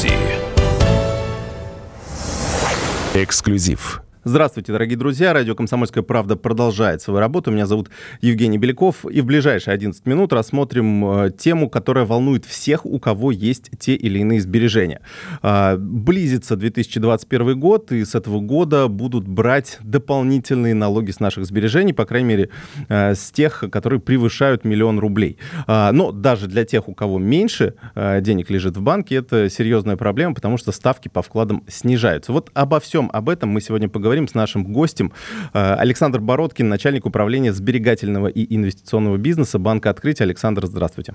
студии. Эксклюзив. Здравствуйте, дорогие друзья. Радио «Комсомольская правда» продолжает свою работу. Меня зовут Евгений Беляков. И в ближайшие 11 минут рассмотрим э, тему, которая волнует всех, у кого есть те или иные сбережения. Э, близится 2021 год, и с этого года будут брать дополнительные налоги с наших сбережений, по крайней мере, э, с тех, которые превышают миллион рублей. Э, но даже для тех, у кого меньше э, денег лежит в банке, это серьезная проблема, потому что ставки по вкладам снижаются. Вот обо всем об этом мы сегодня поговорим поговорим с нашим гостем. Э, Александр Бородкин, начальник управления сберегательного и инвестиционного бизнеса Банка Открытия. Александр, здравствуйте.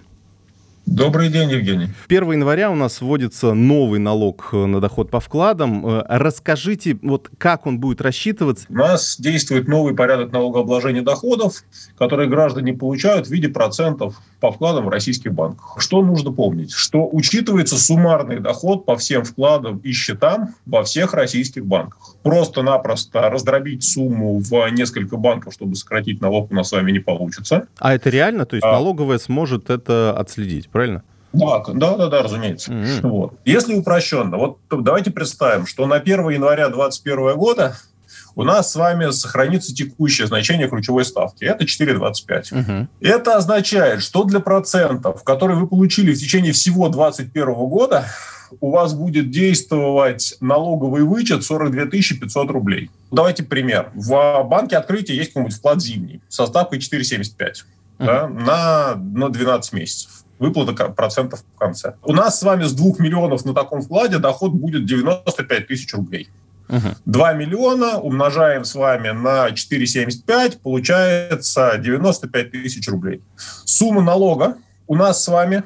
Добрый день, Евгений. 1 января у нас вводится новый налог э, на доход по вкладам. Э, расскажите, вот как он будет рассчитываться? У нас действует новый порядок налогообложения доходов, который граждане получают в виде процентов по вкладам в российских банках. Что нужно помнить? Что учитывается суммарный доход по всем вкладам и счетам во всех российских банках. Просто-напросто раздробить сумму в несколько банков, чтобы сократить налог, у нас с вами не получится. А это реально? То есть а... налоговая сможет это отследить? Правильно? Да, да, да, да, разумеется. Mm-hmm. Вот. Если упрощенно, вот давайте представим, что на 1 января 2021 года у нас с вами сохранится текущее значение ключевой ставки. Это 4,25. Угу. Это означает, что для процентов, которые вы получили в течение всего 2021 года, у вас будет действовать налоговый вычет 42 500 рублей. Давайте пример. В банке открытия есть какой-нибудь вклад зимний со ставкой 4,75 угу. да, на, на 12 месяцев выплата процентов в конце. У нас с вами с 2 миллионов на таком вкладе доход будет 95 тысяч рублей. Угу. 2 миллиона умножаем с вами на 4,75, получается 95 тысяч рублей. Сумма налога у нас с вами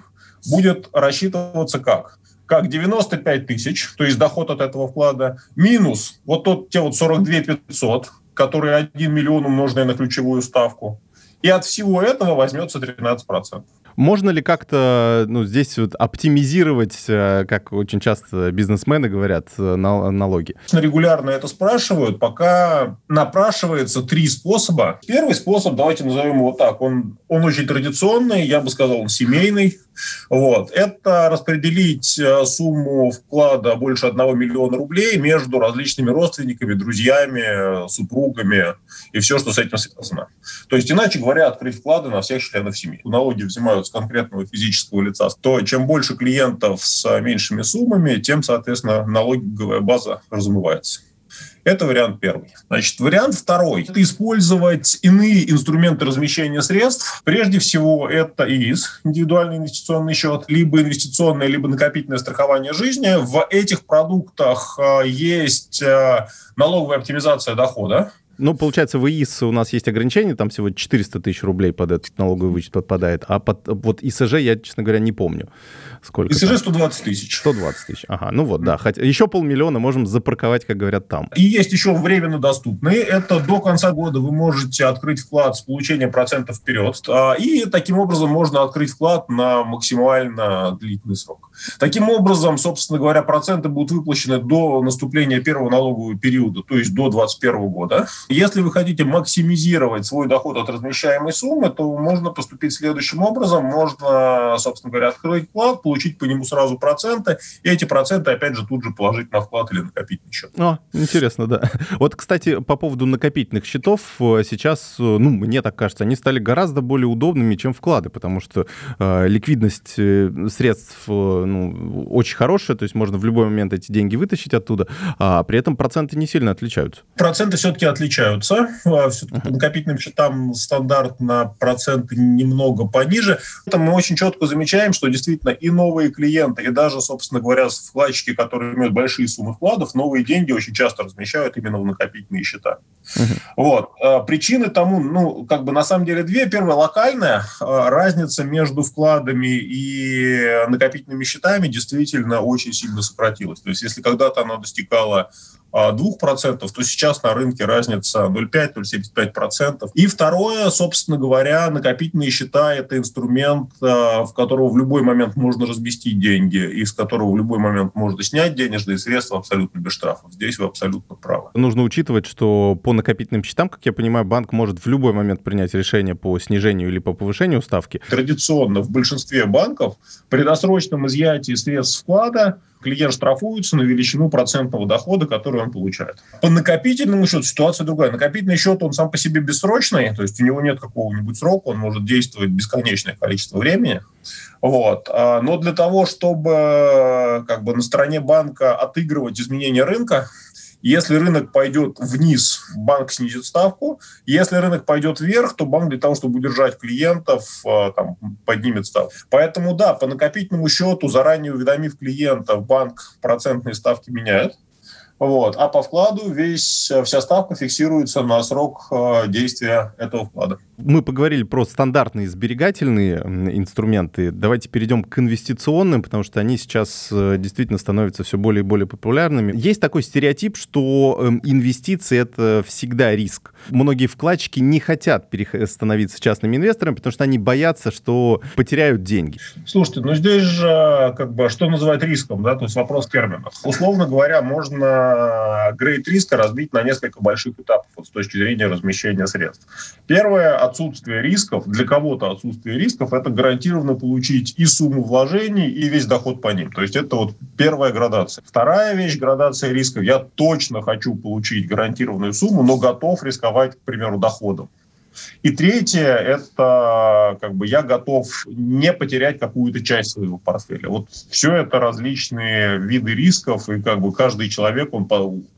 будет рассчитываться как? Как 95 тысяч, то есть доход от этого вклада, минус вот тот, те вот 42 500, которые 1 миллион умноженные на ключевую ставку, и от всего этого возьмется 13%. Можно ли как-то ну, здесь вот оптимизировать, э, как очень часто бизнесмены говорят, э, налоги? Регулярно это спрашивают, пока напрашивается три способа. Первый способ, давайте назовем его так, он, он очень традиционный, я бы сказал, он семейный. Вот. Это распределить э, сумму вклада больше 1 миллиона рублей между различными родственниками, друзьями, супругами и все, что с этим связано. То есть, иначе говоря, открыть вклады на всех членов семьи. Налоги взимают с конкретного физического лица, то чем больше клиентов с меньшими суммами, тем, соответственно, налоговая база размывается. Это вариант первый. Значит, вариант второй. Это использовать иные инструменты размещения средств. Прежде всего, это ИИС, индивидуальный инвестиционный счет, либо инвестиционное, либо накопительное страхование жизни. В этих продуктах э, есть э, налоговая оптимизация дохода. Ну, получается, в ИИС у нас есть ограничение, там всего 400 тысяч рублей под этот налоговый вычет подпадает, а под, вот ИСЖ я, честно говоря, не помню. Сколько ИСЖ там? 120 тысяч. 120 тысяч, ага, ну вот, да. Хотя еще полмиллиона можем запарковать, как говорят там. И есть еще временно доступные. Это до конца года вы можете открыть вклад с получением процентов вперед. А, и таким образом можно открыть вклад на максимально длительный срок. Таким образом, собственно говоря, проценты будут выплачены до наступления первого налогового периода, то есть до 2021 года. Если вы хотите максимизировать свой доход от размещаемой суммы, то можно поступить следующим образом. Можно, собственно говоря, открыть вклад, получить по нему сразу проценты, и эти проценты, опять же, тут же положить на вклад или накопительный счет. О, интересно, да. Вот, кстати, по поводу накопительных счетов, э, сейчас, э, ну, мне так кажется, они стали гораздо более удобными, чем вклады, потому что э, ликвидность э, средств ну, очень хорошая, то есть можно в любой момент эти деньги вытащить оттуда, а при этом проценты не сильно отличаются. Проценты все-таки отличаются. А, Все-таки по накопительным счетам стандарт на проценты немного пониже. Это мы очень четко замечаем, что действительно и новые клиенты, и даже, собственно говоря, вкладчики, которые имеют большие суммы вкладов, новые деньги очень часто размещают именно в накопительные счета. Uh-huh. Вот. А, причины тому, ну, как бы на самом деле две. Первая локальная. А, разница между вкладами и накопительными счетами действительно очень сильно сократилась. То есть если когда-то она достигала 2%, то сейчас на рынке разница 0,5-0,75%. И второе, собственно говоря, накопительные счета – это инструмент, э, в которого в любой момент можно разместить деньги, из которого в любой момент можно снять денежные средства абсолютно без штрафов. Здесь вы абсолютно правы. Нужно учитывать, что по накопительным счетам, как я понимаю, банк может в любой момент принять решение по снижению или по повышению ставки. Традиционно в большинстве банков при досрочном изъятии средств вклада клиент штрафуется на величину процентного дохода, который он получает. По накопительному счету ситуация другая. Накопительный счет, он сам по себе бессрочный, то есть у него нет какого-нибудь срока, он может действовать бесконечное количество времени. Вот. А, но для того, чтобы как бы на стороне банка отыгрывать изменения рынка, если рынок пойдет вниз, банк снизит ставку. Если рынок пойдет вверх, то банк для того, чтобы удержать клиентов, э, там, поднимет ставку. Поэтому да, по накопительному счету, заранее уведомив клиента, банк процентные ставки меняет. Вот. А по вкладу весь, вся ставка фиксируется на срок э, действия этого вклада. Мы поговорили про стандартные сберегательные инструменты. Давайте перейдем к инвестиционным, потому что они сейчас э, действительно становятся все более и более популярными. Есть такой стереотип, что эм, инвестиции — это всегда риск. Многие вкладчики не хотят становиться частными инвесторами, потому что они боятся, что потеряют деньги. Слушайте, ну здесь же как бы что называть риском, да, то есть вопрос терминов. Условно говоря, можно грейд риска разбить на несколько больших этапов вот, с точки зрения размещения средств. Первое отсутствие рисков, для кого-то отсутствие рисков, это гарантированно получить и сумму вложений, и весь доход по ним. То есть это вот первая градация. Вторая вещь, градация рисков. Я точно хочу получить гарантированную сумму, но готов рисковать, к примеру, доходом. И третье – это как бы я готов не потерять какую-то часть своего портфеля. Вот все это различные виды рисков, и как бы каждый человек, он,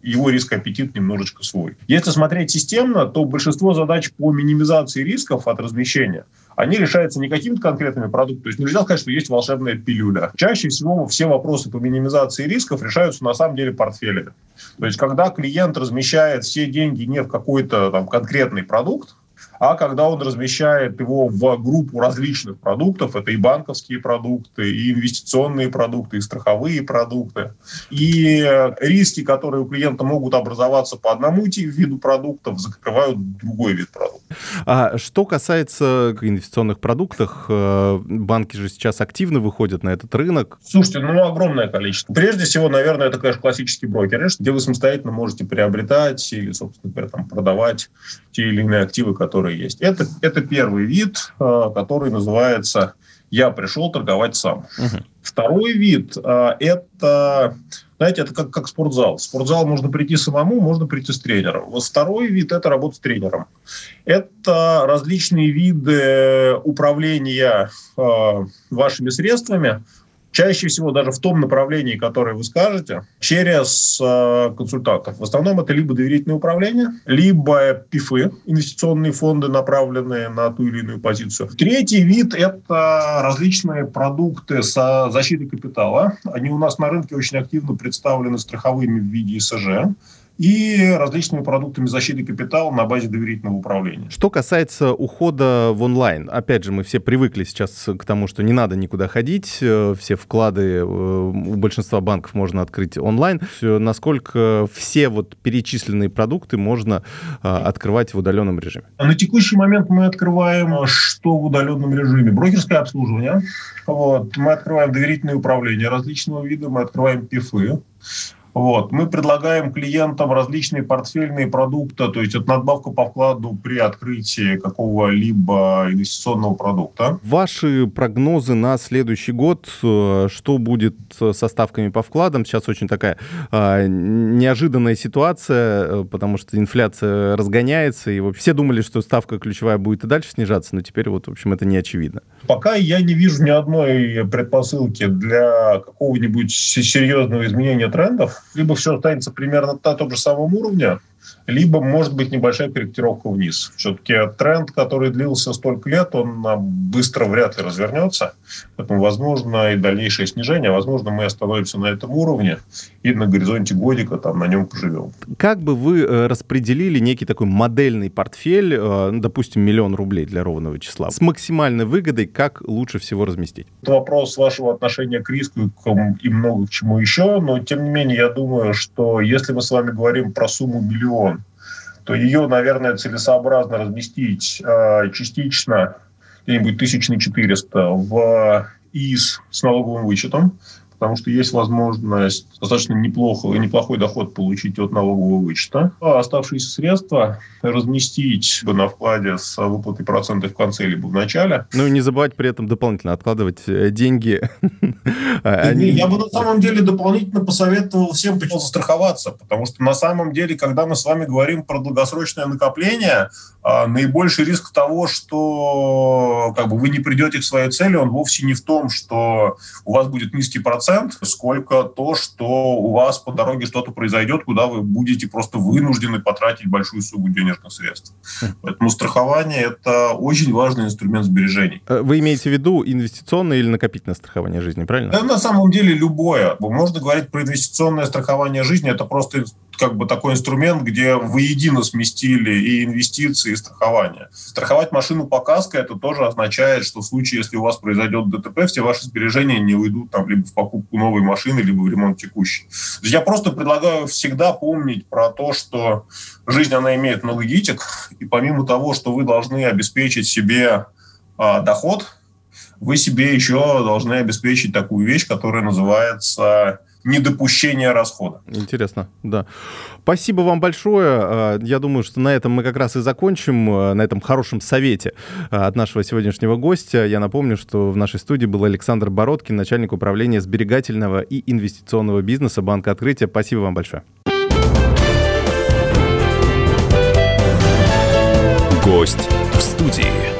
его риск-аппетит немножечко свой. Если смотреть системно, то большинство задач по минимизации рисков от размещения они решаются не какими-то конкретными продуктами. То есть нельзя сказать, что есть волшебная пилюля. Чаще всего все вопросы по минимизации рисков решаются на самом деле портфелями. То есть когда клиент размещает все деньги не в какой-то там конкретный продукт, а когда он размещает его в группу различных продуктов, это и банковские продукты, и инвестиционные продукты, и страховые продукты, и риски, которые у клиента могут образоваться по одному виду продуктов, закрывают другой вид продуктов. А что касается инвестиционных продуктов, э, банки же сейчас активно выходят на этот рынок. Слушайте, ну огромное количество. Прежде всего, наверное, это, конечно, классический брокер, где вы самостоятельно можете приобретать или, собственно говоря, там, продавать те или иные активы, которые которые есть. Это, это первый вид, э, который называется «я пришел торговать сам». Угу. Второй вид э, – это, знаете, это как, как спортзал. В спортзал можно прийти самому, можно прийти с тренером. Вот второй вид – это работа с тренером. Это различные виды управления э, вашими средствами – чаще всего даже в том направлении, которое вы скажете, через э, консультантов. В основном это либо доверительное управление, либо ПИФы, инвестиционные фонды, направленные на ту или иную позицию. Третий вид – это различные продукты со защитой капитала. Они у нас на рынке очень активно представлены страховыми в виде ИСЖ и различными продуктами защиты капитала на базе доверительного управления. Что касается ухода в онлайн, опять же, мы все привыкли сейчас к тому, что не надо никуда ходить, э, все вклады э, у большинства банков можно открыть онлайн. Насколько все вот перечисленные продукты можно э, открывать в удаленном режиме? На текущий момент мы открываем что в удаленном режиме? Брокерское обслуживание. Вот. Мы открываем доверительное управление различного вида, мы открываем ПИФы. Вот. Мы предлагаем клиентам различные портфельные продукты, то есть это надбавка по вкладу при открытии какого-либо инвестиционного продукта. Ваши прогнозы на следующий год, э, что будет со ставками по вкладам? Сейчас очень такая э, неожиданная ситуация, э, потому что инфляция разгоняется, и все думали, что ставка ключевая будет и дальше снижаться, но теперь вот, в общем, это не очевидно. Пока я не вижу ни одной предпосылки для какого-нибудь серьезного изменения трендов либо все останется примерно на том же самом уровне, либо может быть небольшая корректировка вниз. Все-таки тренд, который длился столько лет, он быстро вряд ли развернется. Поэтому возможно и дальнейшее снижение. Возможно, мы остановимся на этом уровне и на горизонте годика там на нем поживем. Как бы вы э, распределили некий такой модельный портфель, э, ну, допустим, миллион рублей для ровного числа, с максимальной выгодой, как лучше всего разместить? Это вопрос вашего отношения к риску и много к чему еще, но тем не менее я думаю, что если мы с вами говорим про сумму миллион, то ее, наверное, целесообразно разместить э, частично где-нибудь 1400 в ИИС с налоговым вычетом, потому что есть возможность достаточно неплохо, неплохой доход получить от налогового вычета. А оставшиеся средства разместить на вкладе с выплатой процентов в конце либо в начале. Ну и не забывать при этом дополнительно откладывать э, деньги. А, я бы на самом деле дополнительно посоветовал всем застраховаться, потому что на самом деле, когда мы с вами говорим про долгосрочное накопление, а, наибольший риск того, что как бы, вы не придете к своей цели, он вовсе не в том, что у вас будет низкий процент, сколько то, что у вас по дороге что-то произойдет, куда вы будете просто вынуждены потратить большую сумму денежных средств. Поэтому страхование – это очень важный инструмент сбережений. Э, вы имеете в виду инвестиционное или накопительное страхование жизни, правильно? Да, на самом деле любое. Можно говорить про инвестиционное страхование жизни, это просто как бы такой инструмент, где воедино сместили и инвестиции, и страхование. Страховать машину по каско это тоже означает, что в случае, если у вас произойдет ДТП, все ваши сбережения не уйдут там либо в покупку новой машины, либо в ремонт текущей. Я просто предлагаю всегда помнить про то, что жизнь, она имеет много гитик, и помимо того, что вы должны обеспечить себе а, доход, вы себе еще должны обеспечить такую вещь, которая называется недопущения расхода. Интересно, да. Спасибо вам большое. А, я думаю, что на этом мы как раз и закончим, а, на этом хорошем совете а, от нашего сегодняшнего гостя. Я напомню, что в нашей студии был Александр Бородкин, начальник управления сберегательного и инвестиционного бизнеса Банка Открытия. Спасибо вам большое. Гость в студии.